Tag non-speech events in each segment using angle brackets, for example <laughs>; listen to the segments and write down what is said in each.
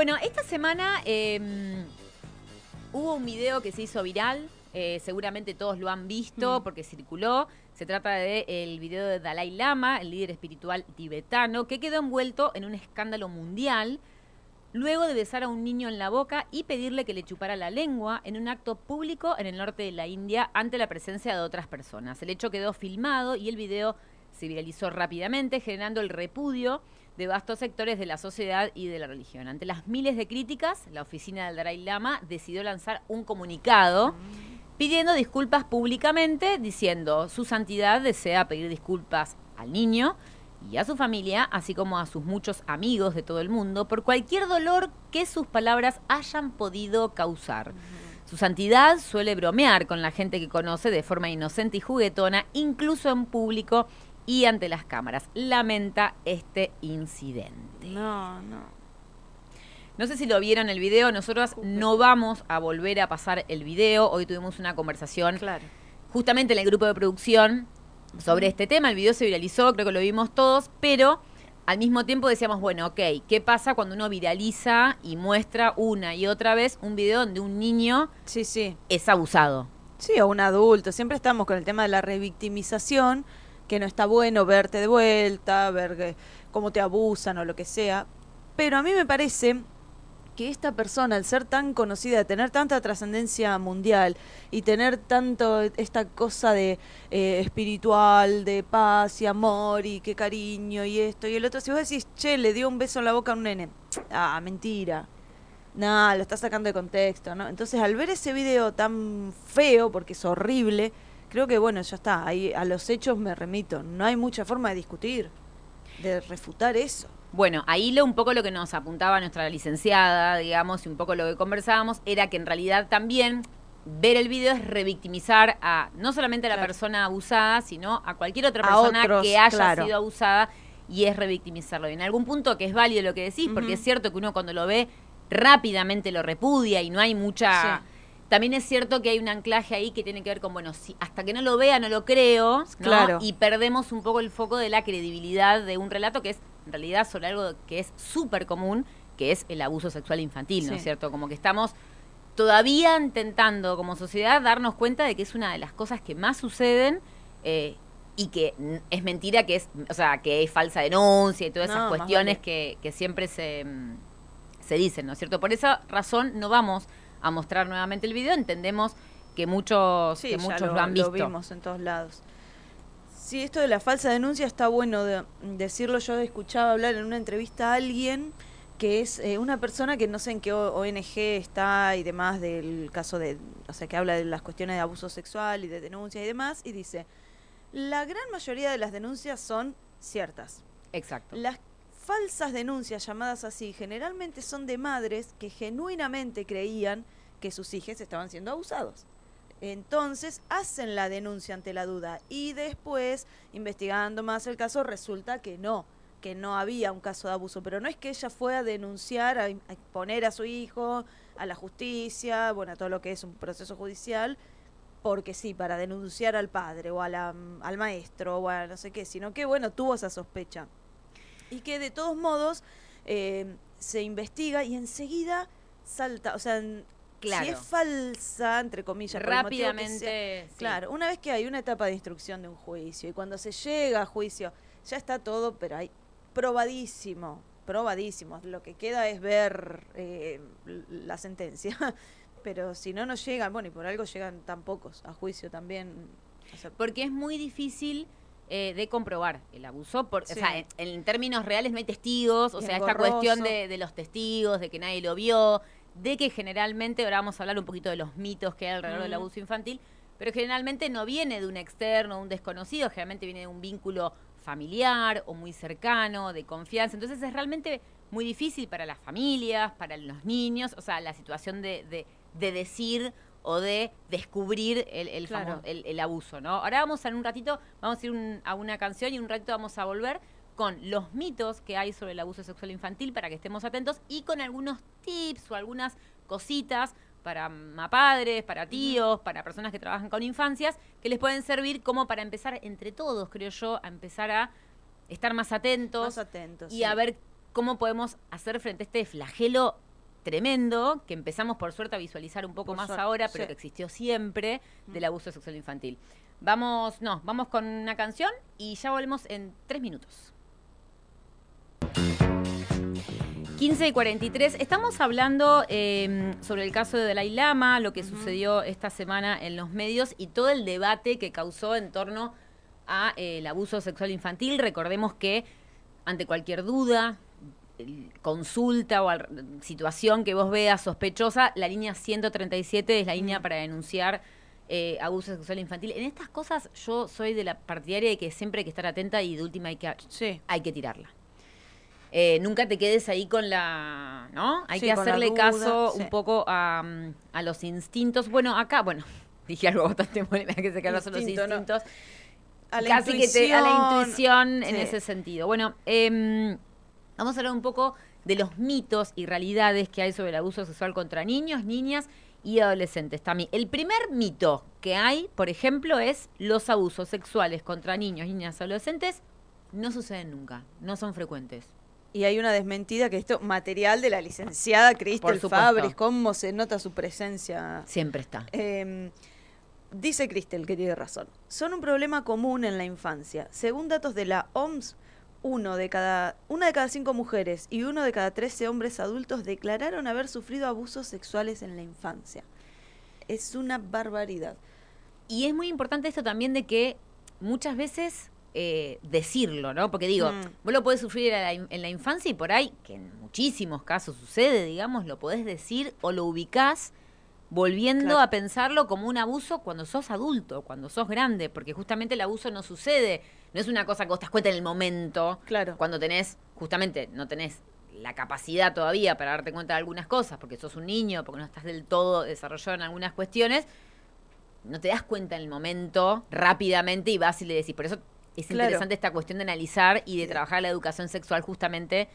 Bueno, esta semana eh, hubo un video que se hizo viral. eh, seguramente todos lo han visto Mm. porque circuló. Se trata del el video de Dalai Lama, el líder espiritual tibetano, que quedó envuelto en un escándalo mundial luego de besar a un niño en la boca y pedirle que le chupara la lengua en un acto público en el norte de la India ante la presencia de otras personas. El hecho quedó filmado y el video se viralizó rápidamente, generando el repudio de vastos sectores de la sociedad y de la religión. Ante las miles de críticas, la oficina del Dalai Lama decidió lanzar un comunicado pidiendo disculpas públicamente, diciendo su santidad desea pedir disculpas al niño y a su familia, así como a sus muchos amigos de todo el mundo, por cualquier dolor que sus palabras hayan podido causar. Su santidad suele bromear con la gente que conoce de forma inocente y juguetona, incluso en público y ante las cámaras. Lamenta este incidente. No, no. No sé si lo vieron el video, nosotros no vamos a volver a pasar el video. Hoy tuvimos una conversación Claro. justamente en el grupo de producción sobre este tema. El video se viralizó, creo que lo vimos todos, pero al mismo tiempo decíamos, bueno, ok, ¿qué pasa cuando uno viraliza y muestra una y otra vez un video donde un niño Sí, sí. es abusado? Sí, o un adulto. Siempre estamos con el tema de la revictimización, que no está bueno verte de vuelta, ver que- cómo te abusan o lo que sea. Pero a mí me parece que esta persona, al ser tan conocida, tener tanta trascendencia mundial y tener tanto esta cosa de eh, espiritual, de paz y amor y qué cariño y esto y el otro, si vos decís, che, le dio un beso en la boca a un nene, ah, mentira. No, lo está sacando de contexto, ¿no? Entonces, al ver ese video tan feo, porque es horrible, creo que, bueno, ya está, ahí a los hechos me remito. No hay mucha forma de discutir, de refutar eso. Bueno, ahí lo, un poco lo que nos apuntaba nuestra licenciada, digamos, y un poco lo que conversábamos, era que en realidad también ver el video es revictimizar a no solamente a la Claro. persona abusada, sino a cualquier otra persona otros, que haya claro. sido abusada y es revictimizarlo. Y en algún punto que es válido lo que decís, porque es cierto que uno cuando lo ve rápidamente lo repudia y no hay mucha... Sí. También es cierto que hay un anclaje ahí que tiene que ver con, bueno, si hasta que no lo vea no lo creo, ¿no? Claro. Y perdemos un poco el foco de la credibilidad de un relato que es en realidad sobre algo que es súper común, que es el abuso sexual infantil, ¿no es Sí. cierto? Como que estamos todavía intentando como sociedad darnos cuenta de que es una de las cosas que más suceden eh, y que es mentira que es, o sea, que es falsa denuncia y todas No, esas cuestiones vale. que, que siempre se, mm, se dicen, ¿no es cierto? Por esa razón no vamos a mostrar nuevamente el video, entendemos que muchos, Sí, que ya muchos lo, lo, han visto. vimos en todos lados. Sí, esto de la falsa denuncia está bueno de- decirlo. Yo escuchaba hablar en una entrevista a alguien que es eh, una persona que no sé en qué ONG está y demás del caso de, o sea, que habla de las cuestiones de abuso sexual y de denuncias y demás, y dice, la gran mayoría de las denuncias son ciertas. Exacto. Las falsas denuncias llamadas así generalmente son de madres que genuinamente creían que sus hijos estaban siendo abusados. Entonces hacen la denuncia ante la duda y después, investigando más el caso, resulta que no, que no había un caso de abuso. Pero no es que ella fue a denunciar, a, exponer a su hijo, a la justicia, bueno, a todo lo que es un proceso judicial, porque sí, para denunciar al padre o al maestro o a no sé qué, sino que, bueno, tuvo esa sospecha. Y que de todos modos eh, se investiga y enseguida salta, o sea, en- Claro. si es falsa, entre comillas, sea, Rápidamente. sí. Claro, una vez que hay una etapa de instrucción de un juicio y cuando se llega a juicio, ya está todo, pero hay probadísimo, probadísimo. Lo que queda es ver eh, la sentencia. <laughs> Pero si no, no llegan, bueno, y por algo llegan tan pocos a juicio también. o sea, Porque es muy difícil eh, de comprobar el abuso. Por, Sí. O sea, en, en términos reales no hay testigos. O sea, esta cuestión de, de los testigos, de que nadie lo vio, de que generalmente, ahora vamos a hablar un poquito de los mitos que hay alrededor del abuso infantil, pero generalmente no viene de un externo, un desconocido, generalmente viene de un vínculo familiar o muy cercano, de confianza. Entonces es realmente muy difícil para las familias, para los niños, o sea, la situación de, de, de decir o de descubrir el, el, Claro. famo- el- el abuso, ¿no? Ahora vamos a en un ratito, vamos a ir un- a una canción y un ratito vamos a volver con los mitos que hay sobre el abuso sexual infantil para que estemos atentos y con algunos tips o algunas cositas para padres, para tíos, para personas que trabajan con infancias, que les pueden servir como para empezar entre todos, creo yo, a empezar a estar más atentos más atentos. y sí. a ver cómo podemos hacer frente a este flagelo tremendo que empezamos por suerte a visualizar un poco Por más suerte, ahora, pero sí. que existió siempre del abuso sexual infantil. Vamos, no, vamos con una canción y ya volvemos en tres minutos. 15 y 43. Estamos hablando eh, sobre el caso de Dalai Lama, lo que sucedió esta semana en los medios y todo el debate que causó en torno a eh, abuso sexual infantil. Recordemos que ante cualquier duda, consulta o situación que vos veas sospechosa, la línea 137 es la línea para denunciar eh, abuso sexual infantil. En estas cosas yo soy de la partidaria de que siempre hay que estar atenta y de última hay que, Sí. hay que tirarla. Eh, nunca te quedes ahí con la, ¿no? Hay Sí, que hacerle duda, caso sí. un poco a, mm, a los instintos. Bueno, acá, bueno, <laughs> dije algo bastante bueno, que se quedaron los Instinto, ¿no? instintos. A la Casi que te, a la intuición. intuición en ese sentido. Bueno, em, vamos a hablar un poco de los mitos y realidades que hay sobre el abuso sexual contra niños, niñas y adolescentes. Tami, el primer mito que hay, por ejemplo, es los abusos sexuales contra niños, niñas y adolescentes no suceden nunca, no son frecuentes. Y hay una desmentida que esto, material de la licenciada Cristel. Fabris, cómo se nota su presencia. Siempre está. Eh, dice Cristel que tiene razón. Son un problema común en la infancia. Según datos de la OMS, uno de cada, una de cada cinco mujeres y uno de cada trece hombres adultos declararon haber sufrido abusos sexuales en la infancia. Es una barbaridad. Y es muy importante esto también de que muchas veces eh, decirlo, ¿no? Porque digo, Mm. vos lo podés sufrir en la, in- en la infancia y por ahí, que en muchísimos casos sucede, digamos, lo podés decir o lo ubicás volviendo Claro. a pensarlo como un abuso cuando sos adulto, cuando sos grande, porque justamente el abuso no sucede, no es una cosa que vos te das cuenta en el momento, Claro. cuando tenés, justamente, no tenés la capacidad todavía para darte cuenta de algunas cosas, porque sos un niño, porque no estás del todo desarrollado en algunas cuestiones, no te das cuenta en el momento rápidamente y vas y le decís. Por eso es Claro. interesante esta cuestión de analizar y de trabajar la educación sexual justamente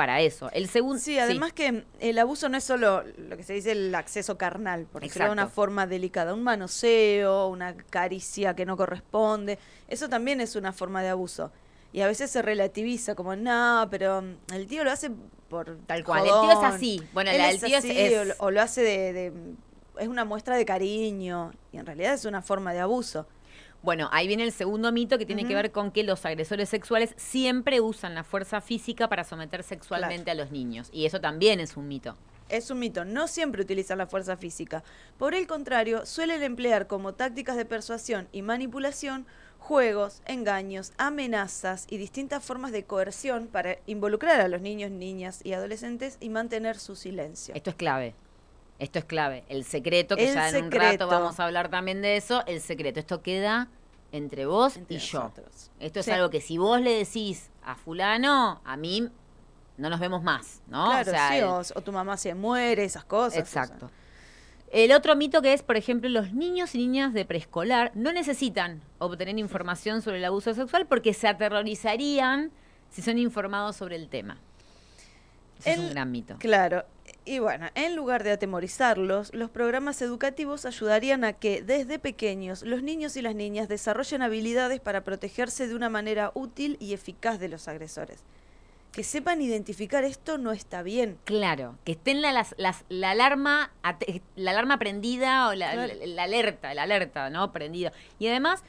para eso. El segundo. Sí, además que el abuso no es solo lo que se dice el acceso carnal, porque Exacto. una forma delicada, un manoseo, una caricia que no corresponde, eso también es una forma de abuso. Y a veces se relativiza como, no, pero mm, el tío lo hace por Tal cual, el tío es así. Bueno, la del tío es- así, es- O, lo- o lo hace de, de- es una muestra de cariño, y en realidad es una forma de abuso. Bueno, ahí viene el segundo mito que tiene que ver con que los agresores sexuales siempre usan la fuerza física para someter sexualmente a los niños. Y eso también es un mito. Es un mito, no siempre utilizan la fuerza física. Por el contrario, suelen emplear como tácticas de persuasión y manipulación juegos, engaños, amenazas y distintas formas de coerción para involucrar a los niños, niñas y adolescentes y mantener su silencio. Esto es clave. Esto es clave. El secreto, que El ya en un rato vamos a hablar también de eso. El secreto. Esto queda entre vos Entre y yo. Esto es algo que si vos le decís a fulano, a mí no nos vemos más, ¿no? Claro, O sea, sí, el- o, o tu mamá se muere, esas cosas. o sea. Exacto. El otro mito que es, por ejemplo, los niños y niñas de preescolar no necesitan obtener información sobre el abuso sexual porque se aterrorizarían si son informados sobre el tema. Es un gran mito. Claro. Y bueno, en lugar de atemorizarlos, los programas educativos ayudarían a que desde pequeños los niños y las niñas desarrollen habilidades para protegerse de una manera útil y eficaz de los agresores. Que sepan identificar esto no está bien. Claro, que estén la, las- las- la alarma la alarma prendida o la, Claro. la- la alerta, la alerta, ¿no? Prendida. Y además,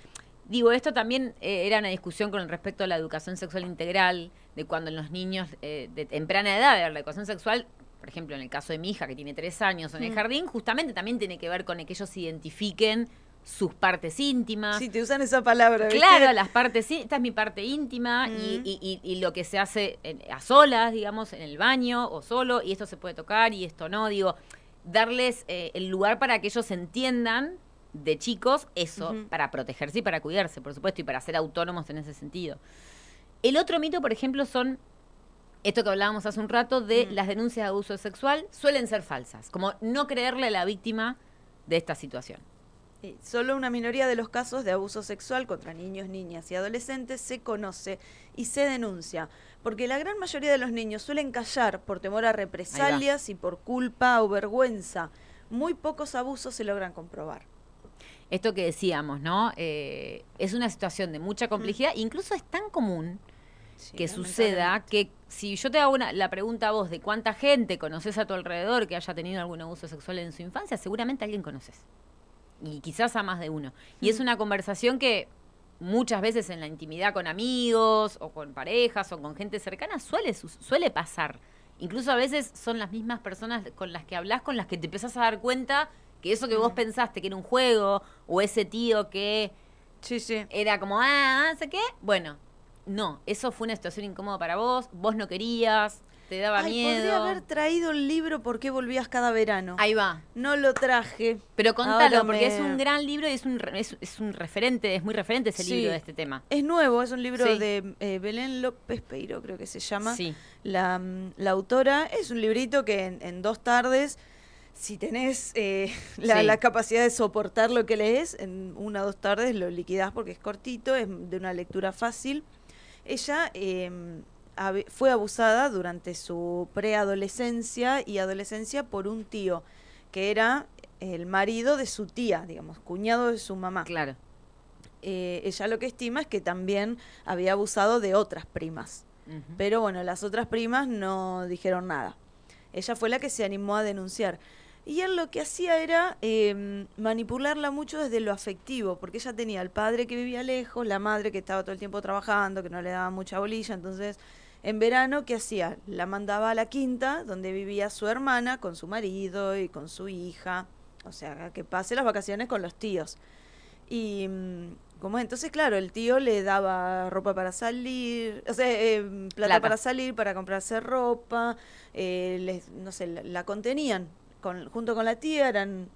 digo, esto también eh, era una discusión con respecto a la educación sexual integral, de cuando los niños eh, de temprana edad, la educación sexual, por ejemplo, en el caso de mi hija que tiene tres años en el Mm. jardín, justamente también tiene que ver con que ellos identifiquen sus partes íntimas. Si te usan esa palabra, ¿viste? Claro, las partes, sí, esta es mi parte íntima y, Mm. y- y- y lo que se hace en- a solas, digamos, en el baño o solo, y esto se puede tocar y esto no, digo, darles eh, el lugar para que ellos entiendan de chicos eso, para protegerse y para cuidarse, por supuesto, y para ser autónomos en ese sentido. El otro mito, por ejemplo, son esto que hablábamos hace un rato de Mm. las denuncias de abuso sexual suelen ser falsas, como no creerle a la víctima de esta situación. Solo una minoría de los casos de abuso sexual contra niños, niñas y adolescentes se conoce y se denuncia, porque la gran mayoría de los niños suelen callar por temor a represalias y por culpa o vergüenza. Muy pocos abusos se logran comprobar. esto que decíamos, ¿no? Eh, es una situación de mucha complejidad, incluso es tan común Sí, que suceda que si yo te hago una, la pregunta a vos de cuánta gente conoces a tu alrededor que haya tenido algún abuso sexual en su infancia, seguramente alguien conoces. Y quizás a más de uno. Y es una conversación que muchas veces en la intimidad con amigos o con parejas o con gente cercana suele, su- suele pasar. Incluso a veces son las mismas personas con las que hablas con las que te empezás a dar cuenta que eso que vos pensaste que era un juego o ese tío que Sí, sí. era como, ah, no sé qué. Bueno, no, eso fue una situación incómoda para vos, vos no querías, te daba Ay, miedo. podría haber traído el libro ¿Por qué volvías cada verano? Ahí va. No lo traje. Pero contalo, porque me- es un gran libro y es un, es, es un referente, es muy referente ese Sí. libro de este tema. Es nuevo, es un libro Sí. de eh, Belén López Peiro, creo que se llama. Sí. La, mm, la autora es un librito que en, en dos tardes, si tenés eh, <laughs> la, Sí. la capacidad de soportar lo que lees, en una o dos tardes lo liquidás porque es cortito, es de una lectura fácil. Ella eh, habe- fue abusada durante su preadolescencia y adolescencia por un tío, que era el marido de su tía, digamos, cuñado de su mamá. Claro. Eh, ella lo que estima es que también había abusado de otras primas. Pero bueno, las otras primas no dijeron nada. Ella fue la que se animó a denunciar. Y él lo que hacía era eh, manipularla mucho desde lo afectivo, porque ella tenía al padre que vivía lejos, la madre que estaba todo el tiempo trabajando, que no le daba mucha bolilla. Entonces, en verano, ¿qué hacía? La mandaba a la quinta, donde vivía su hermana, con su marido y con su hija. O sea, que pase las vacaciones con los tíos. Y mm, como entonces, claro, el tío le daba ropa para salir, o sea, eh, plata, Plata. para salir, para comprarse ropa, eh, les- no sé, la, la contenían con, junto con la tía, eran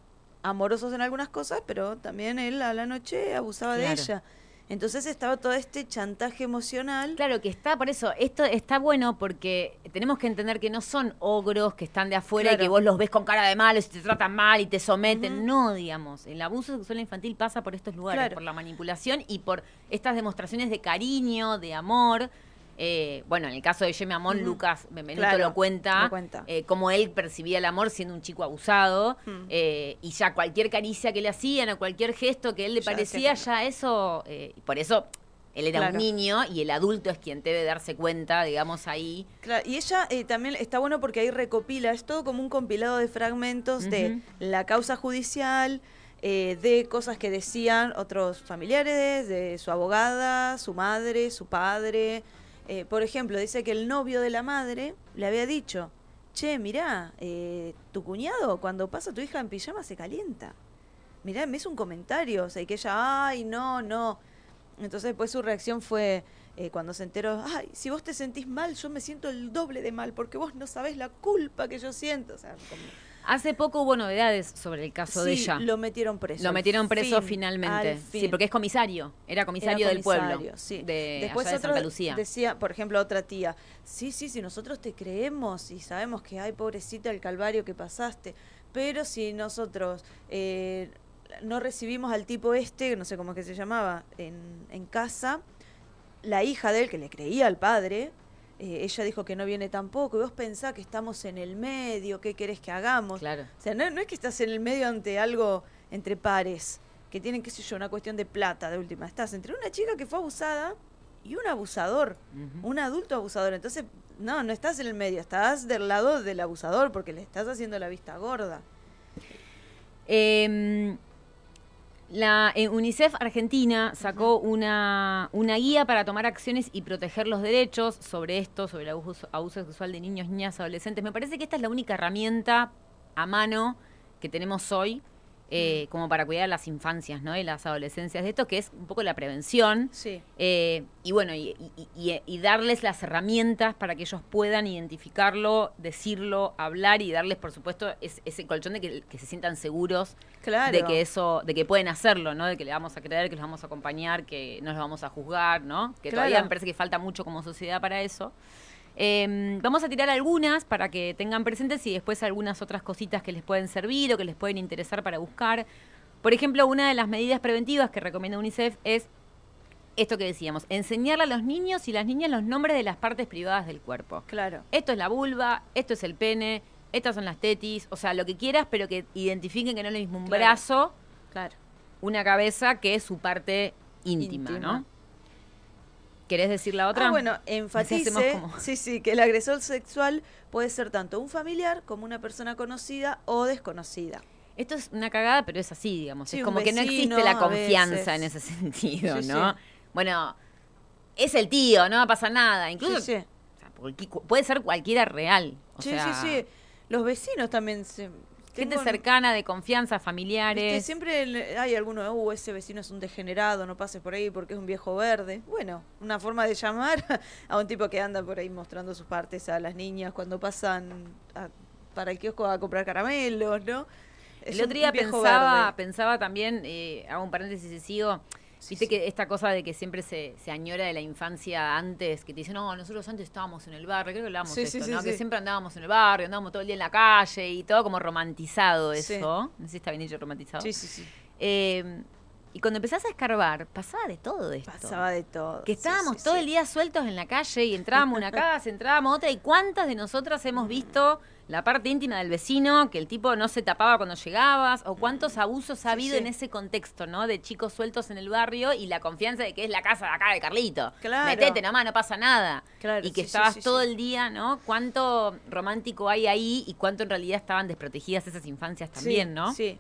amorosos en algunas cosas, pero también él a la noche abusaba de ella. Entonces estaba todo este chantaje emocional. Claro que está, por eso, esto está bueno porque tenemos que entender que no son ogros que están de afuera y que vos los ves con cara de malos y te tratan mal y te someten. No, digamos. El abuso sexual infantil pasa por estos lugares, Claro. por la manipulación y por estas demostraciones de cariño, de amor. Eh, bueno, en el caso de Jimmy Amón. Lucas Benvenuto Claro, lo cuenta, lo cuenta. eh, cómo él percibía el amor siendo un chico abusado Mm. eh, y ya cualquier caricia que le hacían o cualquier gesto que él le Ya parecía, ya eso, eh, por eso él era Claro. un niño y el adulto es quien debe darse cuenta, digamos, ahí. Claro, y ella eh, también está bueno porque ahí recopila, es todo como un compilado de fragmentos de la causa judicial, eh, de cosas que decían otros familiares, de su abogada, su madre, su padre. Eh, por ejemplo, dice que el novio de la madre le había dicho, che, mirá, eh, tu cuñado cuando pasa tu hija en pijama se calienta. Mirá, me hizo un comentario, o sea, y que ella, ay, no, no. Entonces después su reacción fue eh, cuando se enteró, ay, si vos te sentís mal, yo me siento el doble de mal, porque vos no sabés la culpa que yo siento. O sea, como- Hace poco hubo novedades sobre el caso de ella. lo metieron preso. Lo metieron preso fin, finalmente. al Sí, porque es comisario. Era comisario, Era del pueblo. sí. De, Después allá de Santa Lucía. decía, por ejemplo, otra tía, sí, sí, sí, nosotros te creemos y sabemos que, ay, pobrecita, el calvario que pasaste, pero si nosotros eh, no recibimos al tipo este, no sé cómo es que se llamaba, en, en casa, la hija de él, que le creía al padre, eh, ella dijo que no viene tampoco, y vos pensás que estamos en el medio, ¿qué querés que hagamos? Claro. O sea, no, no es que estás en el medio ante algo entre pares, que tienen, qué sé yo, una cuestión de plata de última. Estás entre una chica que fue abusada y un abusador, un adulto abusador. Entonces, no, no estás en el medio, estás del lado del abusador porque le estás haciendo la vista gorda. Eh, la eh, UNICEF Argentina sacó una, una guía para tomar acciones y proteger los derechos sobre esto, sobre el abuso, abuso sexual de niños, niñas, adolescentes. Me parece que esta es la única herramienta a mano que tenemos hoy eh, como para cuidar las infancias ¿no? y las adolescencias de esto, que es un poco la prevención. Sí. Eh, y bueno, y, y- y- y darles las herramientas para que ellos puedan identificarlo, decirlo, hablar y darles, por supuesto, es- ese colchón de que, que se sientan seguros Claro. de que eso, de que pueden hacerlo, ¿no? De que le vamos a creer, que los vamos a acompañar, que no los vamos a juzgar, ¿no? Que Claro. todavía me parece que falta mucho como sociedad para eso. Eh, vamos a tirar algunas para que tengan presentes y después algunas otras cositas que les pueden servir o que les pueden interesar para buscar. Por ejemplo, una de las medidas preventivas que recomienda UNICEF es esto que decíamos, enseñarle a los niños y las niñas los nombres de las partes privadas del cuerpo. Claro. Esto es la vulva, esto es el pene, estas son las tetis, o sea, lo que quieras, pero que identifiquen que no es lo mismo un Claro. brazo, Claro. una cabeza, que es su parte íntima, Íntima. ¿no? ¿Querés decir la otra? Ah, bueno, enfatice, como- sí, sí, que el agresor sexual puede ser tanto un familiar como una persona conocida o desconocida. Esto es una cagada, pero es así, digamos. Sí, es como que no existe la confianza en ese <laughs> sentido, Sí, ¿no? sí. Bueno, es el tío, no va a pasar nada. Incluso Sí, sí. o sea, puede ser cualquiera real. O sí, sea, sí, sí. Los vecinos también se... Gente cercana, de confianza, Viste, familiares. siempre le- hay alguno, uh, ese vecino es un degenerado, no pases por ahí porque es un viejo verde. Bueno, una forma de llamar <laughs> a un tipo que anda por ahí mostrando sus partes a las niñas cuando pasan a- para el kiosco a comprar caramelos, ¿no? Es El otro día pensaba, verde. pensaba también, eh, hago un paréntesis y sigo, viste que esta cosa de que siempre se, se añora de la infancia antes, que te dicen, no, nosotros antes estábamos en el barrio, creo que hablábamos Sí, de sí, esto, sí, ¿no? Que siempre andábamos en el barrio, andábamos todo el día en la calle y todo como romantizado eso. No sé si está bien dicho romantizado. Sí, sí, sí. Eh, y cuando empezás a escarbar, pasaba de todo esto. Pasaba de todo. Que estábamos sí, todo sí. el día sueltos en la calle y entrábamos una <laughs> casa, entrábamos otra. ¿Y cuántas de nosotras hemos visto la parte íntima del vecino, que el tipo no se tapaba cuando llegabas? ¿O cuántos abusos ha habido en ese contexto, ¿no? De chicos sueltos en el barrio y la confianza de que es la casa de acá de Carlito. Claro. Metete nomás, no pasa nada. Claro, y que estabas todo el día, ¿no? Cuánto romántico hay ahí y cuánto en realidad estaban desprotegidas esas infancias también, ¿no? Sí.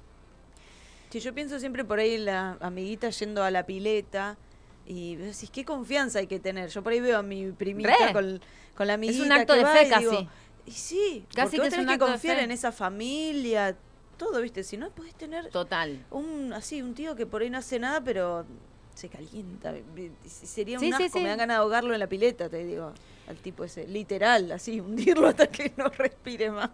Sí, yo pienso siempre por ahí la amiguita yendo a la pileta y decís, qué confianza hay que tener. Yo por ahí veo a mi primita con, con la amiguita un acto que de va fe y casi. digo, y sí, Casi porque que vos es tenés que confiar en esa familia, todo, ¿viste? Si no, podés tener Total. un así un tío que por ahí no hace nada, pero se calienta. Sería un sí, asco, sí. me dan ganas de ahogarlo en la pileta, te digo. Al tipo ese, literal, así, <laughs> hundirlo hasta que no respire más.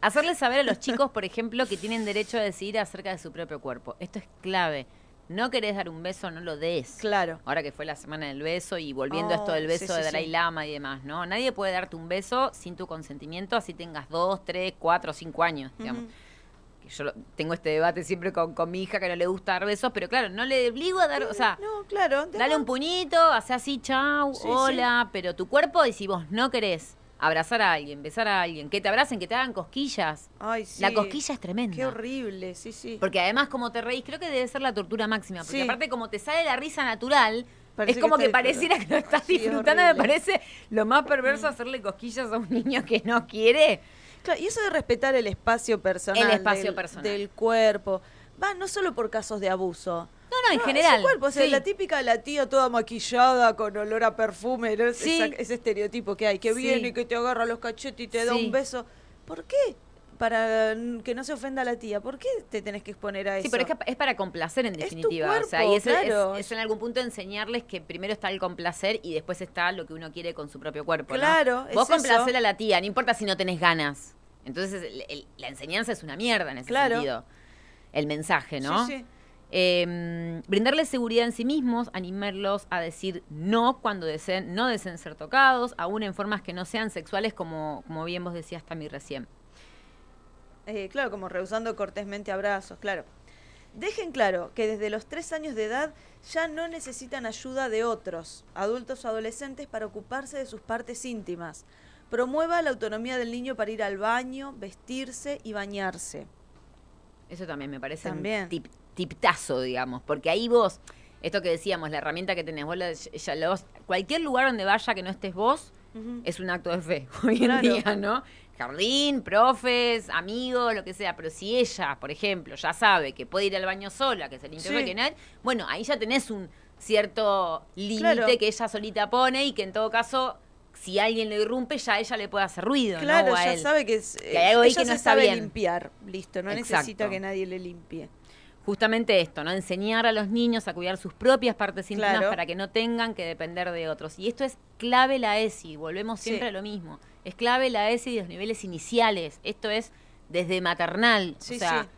Hacerles saber a los chicos, por ejemplo, que tienen derecho a decidir acerca de su propio cuerpo. Esto es clave. No querés dar un beso, no lo des. Claro. Ahora que fue la semana del beso y volviendo a esto Oh, del beso sí, de Dalai. Lama y demás, ¿no? Nadie puede darte un beso sin tu consentimiento, así tengas dos, tres, cuatro, cinco años, digamos. Yo lo- tengo este debate siempre con, con mi hija que no le gusta dar besos, pero claro, no le obligo a dar, o sea, No, claro. dale un puñito, hace así, chau, Sí, hola, pero tu cuerpo, y si vos no querés abrazar a alguien, besar a alguien, que te abracen, que te hagan cosquillas, Ay, sí. la cosquilla es tremenda. Qué horrible, sí, sí. Porque además, como te reís, creo que debe ser la tortura máxima. Porque Sí. aparte, como te sale la risa natural, Parece es como que pareciera que no estás Sí, es disfrutando. Me parece lo más perverso <clears throat> hacerle cosquillas a un niño que no quiere. Claro, y eso de respetar el espacio personal. El espacio del, personal. Del cuerpo. Va, no solo por casos de abuso. No, no, en general. su cuerpo, o sea, sí. la típica la tía toda maquillada con olor a perfume, ¿no? Sí. Esa- ese estereotipo que hay, que Sí. viene y que te agarra los cachetes y te da un beso. ¿Por qué? Para que no se ofenda a la tía. ¿Por qué te tenés que exponer a eso? Sí, pero es, que es para complacer en Es tu definitiva. o sea, cuerpo, y es, es- claro. es en algún punto enseñarles que primero está el complacer y después está lo que uno quiere con su propio cuerpo. ¿no? Claro, es Vos complacer a la tía, no importa si no tenés ganas. Entonces, el- el- la enseñanza es una mierda en ese Claro. sentido. El mensaje, ¿no? Sí, sí. Eh, brindarles seguridad en sí mismos, animarlos a decir no cuando deseen, no deseen ser tocados, aún en formas que no sean sexuales, como, como bien vos decías también recién. Eh, claro, como rehusando cortésmente abrazos, claro. Dejen claro que desde los tres años de edad ya no necesitan ayuda de otros, adultos o adolescentes, para ocuparse de sus partes íntimas. Promueva la autonomía del niño para ir al baño, vestirse y bañarse. Eso también me parece También. un tip, tiptazo, digamos, porque ahí vos, esto que decíamos, la herramienta que tenés, vos la- ya los- cualquier lugar donde vaya que no estés vos, es un acto de fe <laughs> hoy en Claro. día, ¿no? Jardín, profes, amigos, lo que sea. Pero si ella, por ejemplo, ya sabe que puede ir al baño sola, que se limpia Sí. que nadie, bueno, ahí ya tenés un cierto límite Claro. que ella solita pone y que en todo caso, si alguien lo irrumpe, ya ella le puede hacer ruido, Claro, ¿no? O a ya él. sabe que, es, Que hay algo ahí ella que no se está sabe bien. limpiar, listo, no Exacto. necesita que nadie le limpie. Justamente esto, ¿no? Enseñar a los niños a cuidar sus propias partes íntimas Claro. para que no tengan que depender de otros. Y esto es clave la ESI, volvemos siempre Sí. a lo mismo. Es clave la ESI de los niveles iniciales. Esto es desde maternal. Sí, o sea, sí.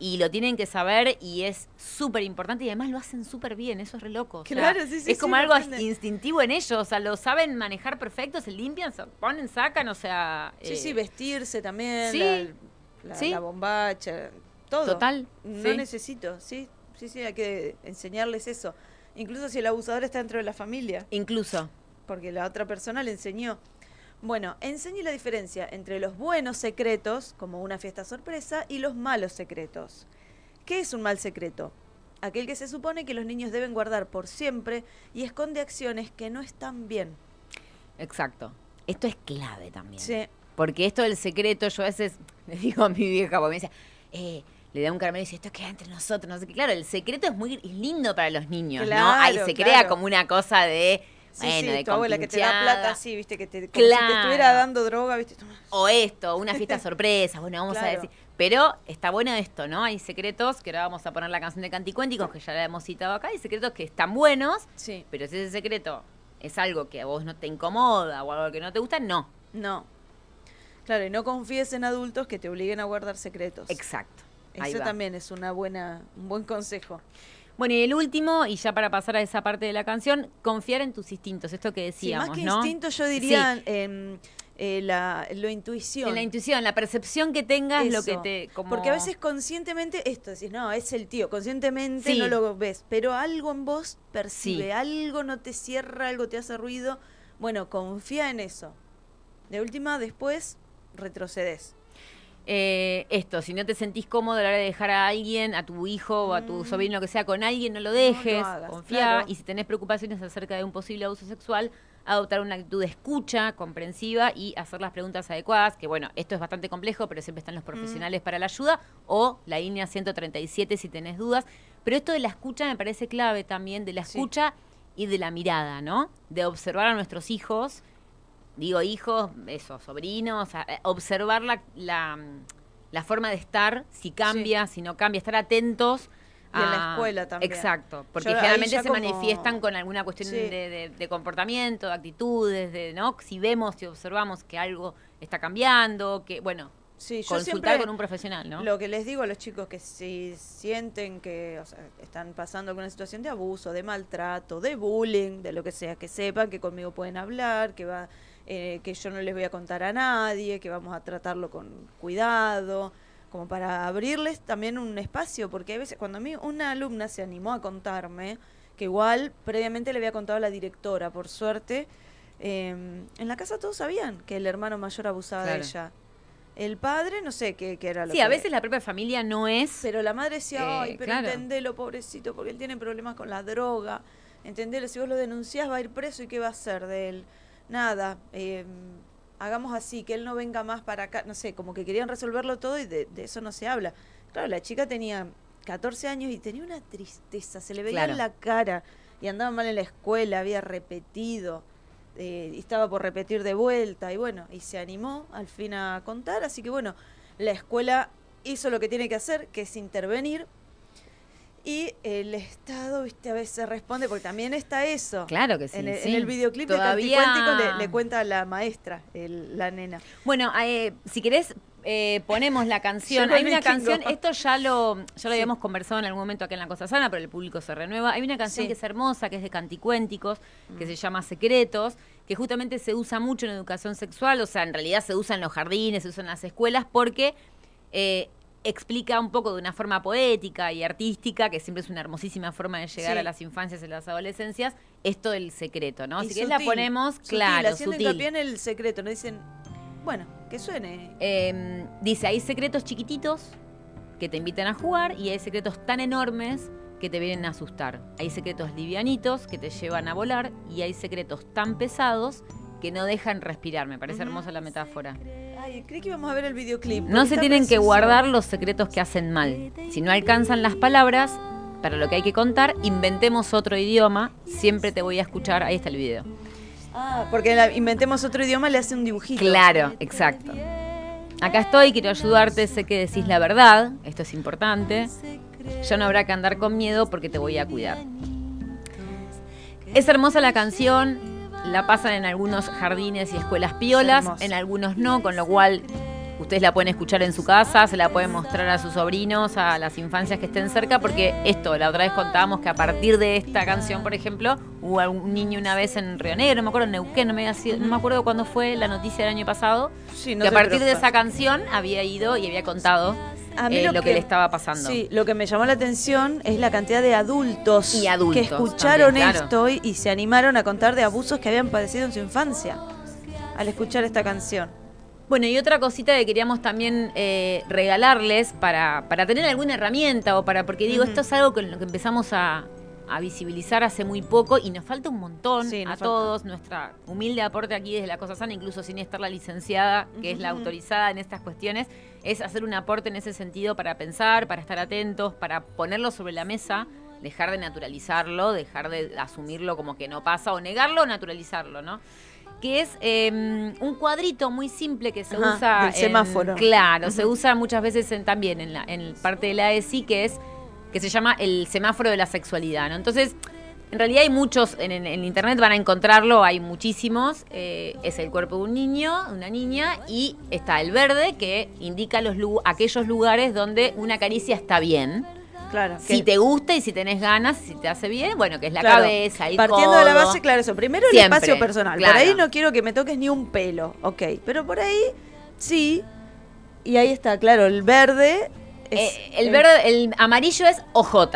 y lo tienen que saber y es súper importante y además lo hacen súper bien, eso es re loco. o sea, Claro, sí, sí, Es como algo instintivo en ellos, o sea, lo saben manejar perfecto, se limpian, se ponen, sacan, o sea... Sí, eh, sí, vestirse también, sí, la, la- sí. la bombacha, todo. Total, No sí. necesito, sí, sí, sí, hay que enseñarles eso. Incluso si el abusador está dentro de la familia, Incluso. porque la otra persona le enseñó. Bueno, enseñe la diferencia entre los buenos secretos, como una fiesta sorpresa, y los malos secretos. ¿Qué es un mal secreto? aquel que se supone que los niños deben guardar por siempre y esconde acciones que no están bien. Exacto. Esto es clave también. Sí. Porque esto del secreto, yo a veces <laughs> le digo a mi vieja, porque me dice, eh, le da un caramelo y dice, esto queda entre nosotros, no sé qué. Claro, el secreto es muy es lindo para los niños, ¿no? Claro, Ahí se crea claro. como una cosa de, Sí, bueno, sí, de tu abuela que te da plata así, viste, que te, como si te Claro. estuviera dando droga, viste. O esto, una fiesta <laughs> sorpresa, bueno, vamos a Claro. decir. Pero está bueno esto, ¿no? Hay secretos, que ahora vamos a poner la canción de Canticuénticos, que ya la hemos citado acá, hay secretos que están buenos, Sí, pero si ese secreto es algo que a vos no te incomoda o algo que no te gusta, no. no. Claro, y no confíes en adultos que te obliguen a guardar secretos. Exacto. Eso también es una buena, un buen consejo. Bueno, y el último, y ya para pasar a esa parte de la canción, confiar en tus instintos, esto que Sí, decíamos, más que ¿no? instinto, yo diría em, eh, la, lo intuición. En la intuición, la percepción que tengas, lo que Eso. te... Como... Porque a veces conscientemente, esto decís, no, es el tío, conscientemente Sí. no lo ves, pero algo en vos percibe, Sí. algo no te cierra, algo te hace ruido. Bueno, confía en eso. De última, después retrocedes. Eh, esto, si no te sentís cómodo a la hora de dejar a alguien, a tu hijo o a tu sobrino, lo que sea, con alguien, no lo dejes, hagas, confía. claro. Y si tenés preocupaciones acerca de un posible abuso sexual, adoptar una actitud de escucha, comprensiva y hacer las preguntas adecuadas, que bueno, esto es bastante complejo, pero siempre están los profesionales para la ayuda, o la línea 137 si tenés dudas. Pero esto de la escucha me parece clave también, de la Sí. escucha y de la mirada, ¿no? De observar a nuestros hijos, digo hijos, eso, sobrinos, a- eh, observar la, la, la forma de estar, si cambia, si no cambia, estar atentos. Y en la a- escuela también. Exacto, porque Yo generalmente se como- manifiestan con alguna cuestión Sí. de, de- de comportamiento, de actitudes, de, ¿no? Si vemos, si observamos que algo está cambiando, que, bueno, Sí, yo consultar con un profesional, ¿no? Lo que les digo a los chicos que si sienten que o sea, están pasando alguna situación de abuso, de maltrato, de bullying, de lo que sea, que sepan que conmigo pueden hablar, que va, eh, que yo no les voy a contar a nadie, que vamos a tratarlo con cuidado, como para abrirles también un espacio, porque a veces cuando a mí una alumna se animó a contarme, que igual previamente le había contado a la directora, por suerte, eh, en la casa todos sabían que el hermano mayor abusaba Claro. de ella. El padre, no sé qué, qué era lo Sí, que... a veces la propia familia no es... Pero la madre decía, Eh, ay, pero claro. entendelo, pobrecito, porque él tiene problemas con la droga. Entendelo, si vos lo denunciás va a ir preso y qué va a hacer de él. Nada, eh, hagamos así, que él no venga más para acá. No sé, como que querían resolverlo todo y de, de eso no se habla. Claro, la chica tenía 14 años y tenía una tristeza, se le veía Claro. en la cara y andaba mal en la escuela, había repetido. eh, y estaba por repetir de vuelta y bueno, y se animó al fin a contar, así que bueno, la escuela hizo lo que tiene que hacer, que es intervenir, y el Estado, viste, a veces responde, porque también está eso. Claro que sí, En el, sí. en el videoclip Todavía- de Canticuéntico le, le cuenta la maestra, el- la nena. Bueno, eh, si querés, eh, ponemos la <laughs> canción. Hay una canción, esto ya lo, ya lo Sí. habíamos conversado en algún momento acá en La Cosa Sana, pero el público se renueva. Hay una canción Sí. que es hermosa, que es de Canticuénticos, que se llama Secretos, que justamente se usa mucho en educación sexual, o sea, en realidad se usa en los jardines, se usa en las escuelas, porque eh, explica un poco de una forma poética y artística, que siempre es una hermosísima forma de llegar Sí. a las infancias y las adolescencias, esto del secreto, ¿no? Y si querés la ponemos, sutil, claro, haciendo sutil. hincapié en el secreto, no dicen, bueno, que suene. Eh, dice, hay secretos chiquititos que te invitan a jugar y hay secretos tan enormes que te vienen a asustar. Hay secretos livianitos que te llevan a volar y hay secretos tan pesados que no dejan respirar. Me parece hermosa la metáfora. Ay, creí que íbamos a ver el videoclip. No se tienen que guardar los secretos que hacen mal. Si no alcanzan las palabras para lo que hay que contar, inventemos otro idioma. Siempre te voy a escuchar. Ahí está el video. Ah, porque la- inventemos otro idioma, le hace un dibujito. Claro, exacto. Acá estoy, quiero ayudarte, sé que decís la verdad, esto es importante. Ya no habrá que andar con miedo porque te voy a cuidar. Es hermosa la canción, la pasan en algunos jardines y escuelas piolas, en algunos no, con lo cual ustedes la pueden escuchar en su casa, se la pueden mostrar a sus sobrinos, a las infancias que estén cerca, porque esto, la otra vez contábamos que a partir de esta canción, por ejemplo, hubo un niño una vez en Río Negro, no me acuerdo, en Neuquén, no me, sido- no me acuerdo cuándo fue la noticia del año pasado, Sí, no que a partir de esa canción había ido y había contado A mí eh, lo, que, le estaba pasando. Sí, lo que me llamó la atención es la cantidad de adultos, Y adultos que escucharon también, claro. esto y, y se animaron a contar de abusos que habían padecido en su infancia al escuchar esta canción. Bueno, y otra cosita que queríamos también eh, regalarles para, para tener alguna herramienta o para, porque digo, esto es algo con lo que empezamos a, a visibilizar hace muy poco y nos falta un montón Sí, a falta. todos. Nuestra humilde aporte aquí desde La Cosa Sana, incluso sin estar la licenciada, que es la autorizada en estas cuestiones, es hacer un aporte en ese sentido para pensar, para estar atentos, para ponerlo sobre la mesa, dejar de naturalizarlo, dejar de asumirlo como que no pasa o negarlo o naturalizarlo, ¿no? que es eh, un cuadrito muy simple que se Ajá, usa en- semáforo. claro, se usa muchas veces en- también en la en parte de la ESI que es que se llama el semáforo de la sexualidad, ¿no? Entonces, en realidad hay muchos en, en- en internet van a encontrarlo, hay muchísimos. eh, es el cuerpo de un niño, una niña y está el verde que indica los aquellos lugares donde una caricia está bien. Claro. Si que- te gusta y si tenés ganas, si te hace bien, bueno, que es la claro, cabeza, el Partiendo de la base, claro, eso. Primero el espacio personal. claro. Por ahí no quiero que me toques ni un pelo, ok. Pero por ahí sí. Y ahí está, claro, el verde. Es, Eh, el verde, el amarillo es OJ.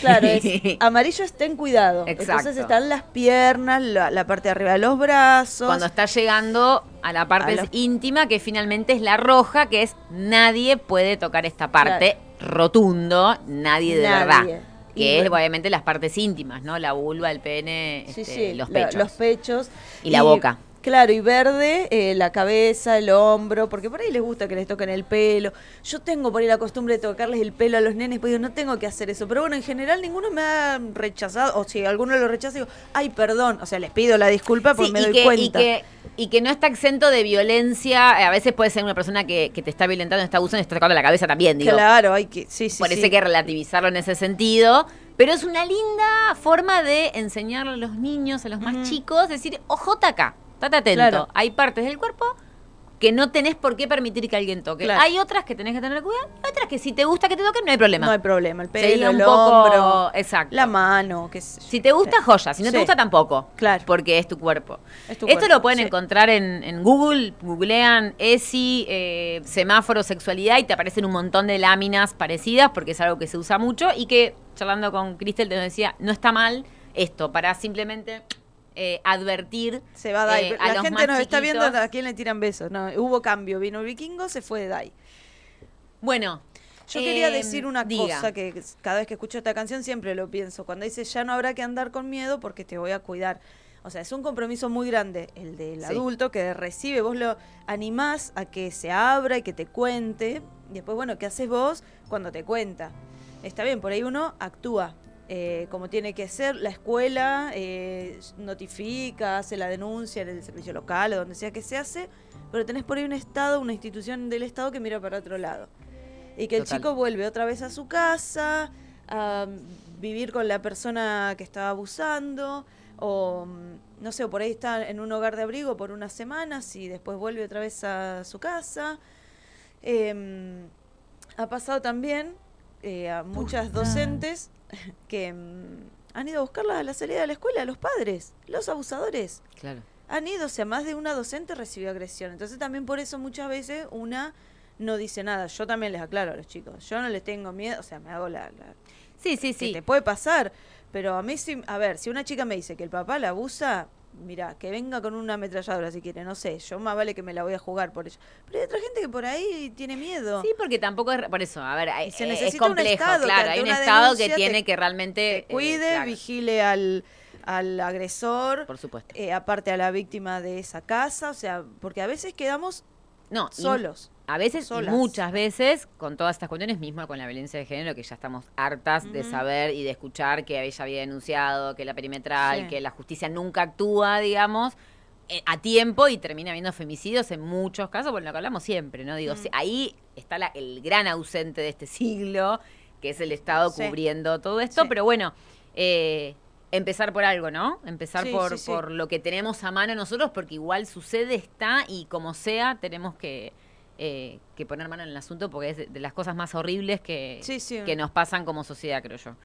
Claro, es <laughs> amarillo es ten cuidado. Exacto. Entonces están las piernas, la, la parte de arriba de los brazos. Cuando está llegando a la parte A los- íntima, que finalmente es la roja, que es nadie puede tocar esta parte. Rotundo, nadie de Nadie. verdad. Que es obviamente las partes íntimas, ¿no? La vulva, el pene, este, sí, los la- pechos. los pechos. Y la boca. Claro, y verde, eh, la cabeza, el hombro, porque por ahí les gusta que les toquen el pelo. Yo tengo por ahí la costumbre de tocarles el pelo a los nenes, pues digo, no tengo que hacer eso. Pero bueno, en general ninguno me ha rechazado, o si alguno lo rechaza, digo, ay, perdón. O sea, les pido la disculpa porque Sí, me doy que, cuenta. Y que, y que no está exento de violencia. A veces puede ser una persona que, que te está violentando, está abusando y está tocando la cabeza también, digo. claro, hay que, sí, sí. Hay que relativizarlo en ese sentido. Pero es una linda forma de enseñarle a los niños, a los más chicos, decir, ojota acá, estate atento. Claro. Hay partes del cuerpo que no tenés por qué permitir que alguien toque. Claro. Hay otras que tenés que tener cuidado, y otras que si te gusta que te toquen, no hay problema. No hay problema, el Sería pelo, un el poco- hombro, exacto. la mano, que Si te gusta, joya. Si no te gusta, tampoco. Claro. Porque es tu cuerpo. Es tu Esto cuerpo, lo pueden sí. encontrar en, en Google. Googlean ESI, eh, semáforo, sexualidad y te aparecen un montón de láminas parecidas porque es algo que se usa mucho y que, charlando con Cristel, te decía, no está mal esto para simplemente eh, advertir Se va Dai. eh, a la los gente más nos está viendo chiquitos. a quién le tiran besos. No, hubo cambio, vino el vikingo, se fue de Dai. Bueno. Yo quería eh, decir una diga. cosa que cada vez que escucho esta canción siempre lo pienso. Cuando dice ya no habrá que andar con miedo porque te voy a cuidar. O sea, es un compromiso muy grande el del Sí. adulto que recibe, vos lo animás a que se abra y que te cuente. Y después, bueno, ¿qué haces vos cuando te cuenta? Está bien, por ahí uno actúa eh, como tiene que ser. La escuela eh, notifica, hace la denuncia en el servicio local o donde sea que se hace, pero tenés por ahí un Estado, una institución del Estado que mira para otro lado. Y que el chico vuelve otra vez a su casa, a vivir con la persona que estaba abusando, o mm, no sé, o por ahí está en un hogar de abrigo por unas semanas y después vuelve otra vez a su casa. Em, ha pasado también eh, a muchas docentes <laughs> que mm, han ido a buscarla a la salida de la escuela, los padres, los abusadores Claro. han ido, o sea, más de una docente recibió agresión. Entonces también por eso muchas veces una no dice nada. Yo también les aclaro a los chicos, yo no les tengo miedo, o sea, me hago la... la Sí, sí, que sí. te puede pasar, pero a mí sí, a ver, si una chica me dice que el papá la abusa, mira, que venga con una ametralladora si quiere, no sé, yo más vale que me la voy a jugar por ella. Pero hay otra gente que por ahí tiene miedo. Sí, porque tampoco es por eso, a ver, hay- se eh, es un complejo, Estado claro, hay un estado que te- tiene que realmente cuide, eh, claro, vigile al, al agresor, por supuesto. eh, aparte a la víctima de esa casa, o sea, porque a veces quedamos No, solos. A veces solas. muchas veces con todas estas cuestiones, mismo con la violencia de género, que ya estamos hartas de saber y de escuchar que ella había denunciado, que la perimetral, Sí. que la justicia nunca actúa, digamos, eh, a tiempo y termina habiendo femicidios en muchos casos, bueno, lo que hablamos siempre, ¿no? Digo, ahí está la- el gran ausente de este <laughs> siglo, que es el Estado Sí. cubriendo todo esto, Sí. pero bueno, eh, empezar por algo, ¿no? Empezar Sí, por, sí, sí. por lo que tenemos a mano nosotros, porque igual sucede, está y como sea, tenemos que, eh, que poner mano en el asunto porque es de, las cosas más horribles que, Sí, sí. que nos pasan como sociedad, creo yo.